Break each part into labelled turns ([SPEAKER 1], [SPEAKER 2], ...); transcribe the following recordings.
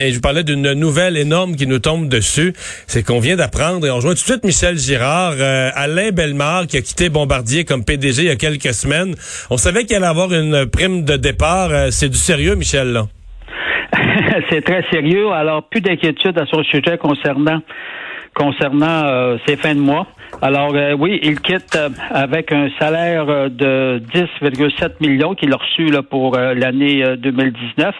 [SPEAKER 1] Et je vous parlais d'une nouvelle énorme qui nous tombe dessus. C'est qu'on vient d'apprendre, et on joint tout de suite Michel Girard, euh, Alain Bellemare, qui a quitté Bombardier comme PDG il y a quelques semaines. On savait qu'il allait avoir une prime de départ. Euh, c'est du sérieux, Michel, là?
[SPEAKER 2] c'est très sérieux. Alors, plus d'inquiétude à son sujet concernant concernant euh, ces fins de mois. Alors euh, oui, il quitte euh, avec un salaire de 10,7 millions qu'il a reçu là, pour l'année 2019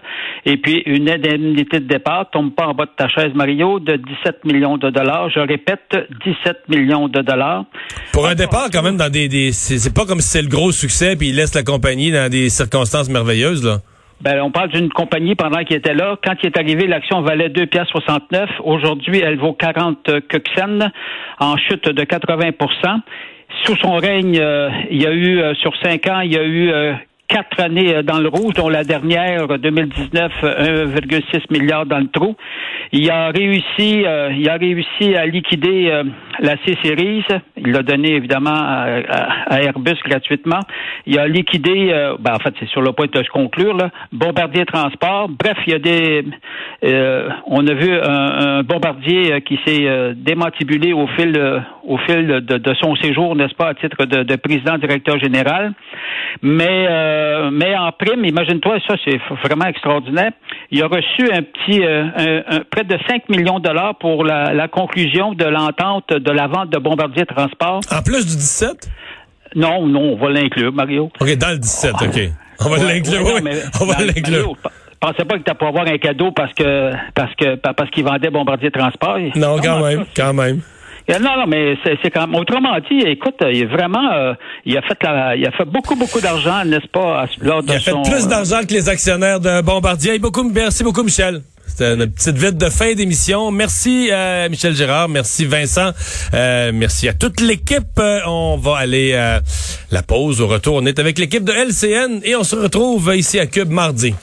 [SPEAKER 2] et puis une indemnité de départ tombe pas en bas de ta chaise Mario de 17 millions de dollars. Je répète 17 millions de dollars.
[SPEAKER 1] Pour un départ quand même dans des, des c'est pas comme si c'est le gros succès puis il laisse la compagnie dans des circonstances merveilleuses là.
[SPEAKER 2] Ben, on parle d'une compagnie pendant qu'il était là. Quand il est arrivé, l'action valait 2 pièces 69. Aujourd'hui, elle vaut 40 kuxen, en chute de 80% Sous son règne, euh, il y a eu, euh, sur cinq ans, il y a eu euh, quatre années euh, dans le rouge, dont la dernière, 2019, 1,6 milliard dans le trou. Il a réussi, euh, il a réussi à liquider euh, la C-Series. Il l'a donné évidemment à, Airbus gratuitement. Il a liquidé, ben, en fait, c'est sur le point de se conclure, là, Bombardier Transport. Bref, il y a des, on a vu un, bombardier qui s'est démantibulé au fil, au fil de, son séjour, n'est-ce pas, à titre de, de président directeur général. Mais euh, mais en prime, imagine-toi, ça c'est vraiment extraordinaire. Il a reçu un petit euh, près de 5 millions de dollars pour la, conclusion de l'entente de la vente de Bombardier Transport.
[SPEAKER 1] En plus du 17?
[SPEAKER 2] Non, non, on va l'inclure, Mario.
[SPEAKER 1] OK, dans le 17, OK. On va l'inclure, oui. On va l'inclure.
[SPEAKER 2] pensais pas que tu pour avoir un cadeau parce que parce que parce qu'il vendait Bombardier Transport.
[SPEAKER 1] Non, quand même, quand même.
[SPEAKER 2] Euh, non, non, mais c'est quand même. Autrement dit, écoute, il est vraiment, euh, il a fait il a fait beaucoup, beaucoup d'argent, n'est-ce pas, lors de
[SPEAKER 1] Il a fait plus
[SPEAKER 2] euh,
[SPEAKER 1] d'argent que les actionnaires de Bombardier. Beaucoup, merci beaucoup, Michel. C'était une petite vite de fin d'émission. Merci Michel Gérard, merci Vincent, merci à toute l'équipe. on va aller à la pause au retour. On est avec l'équipe de LCN et on se retrouve ici à Cube mardi.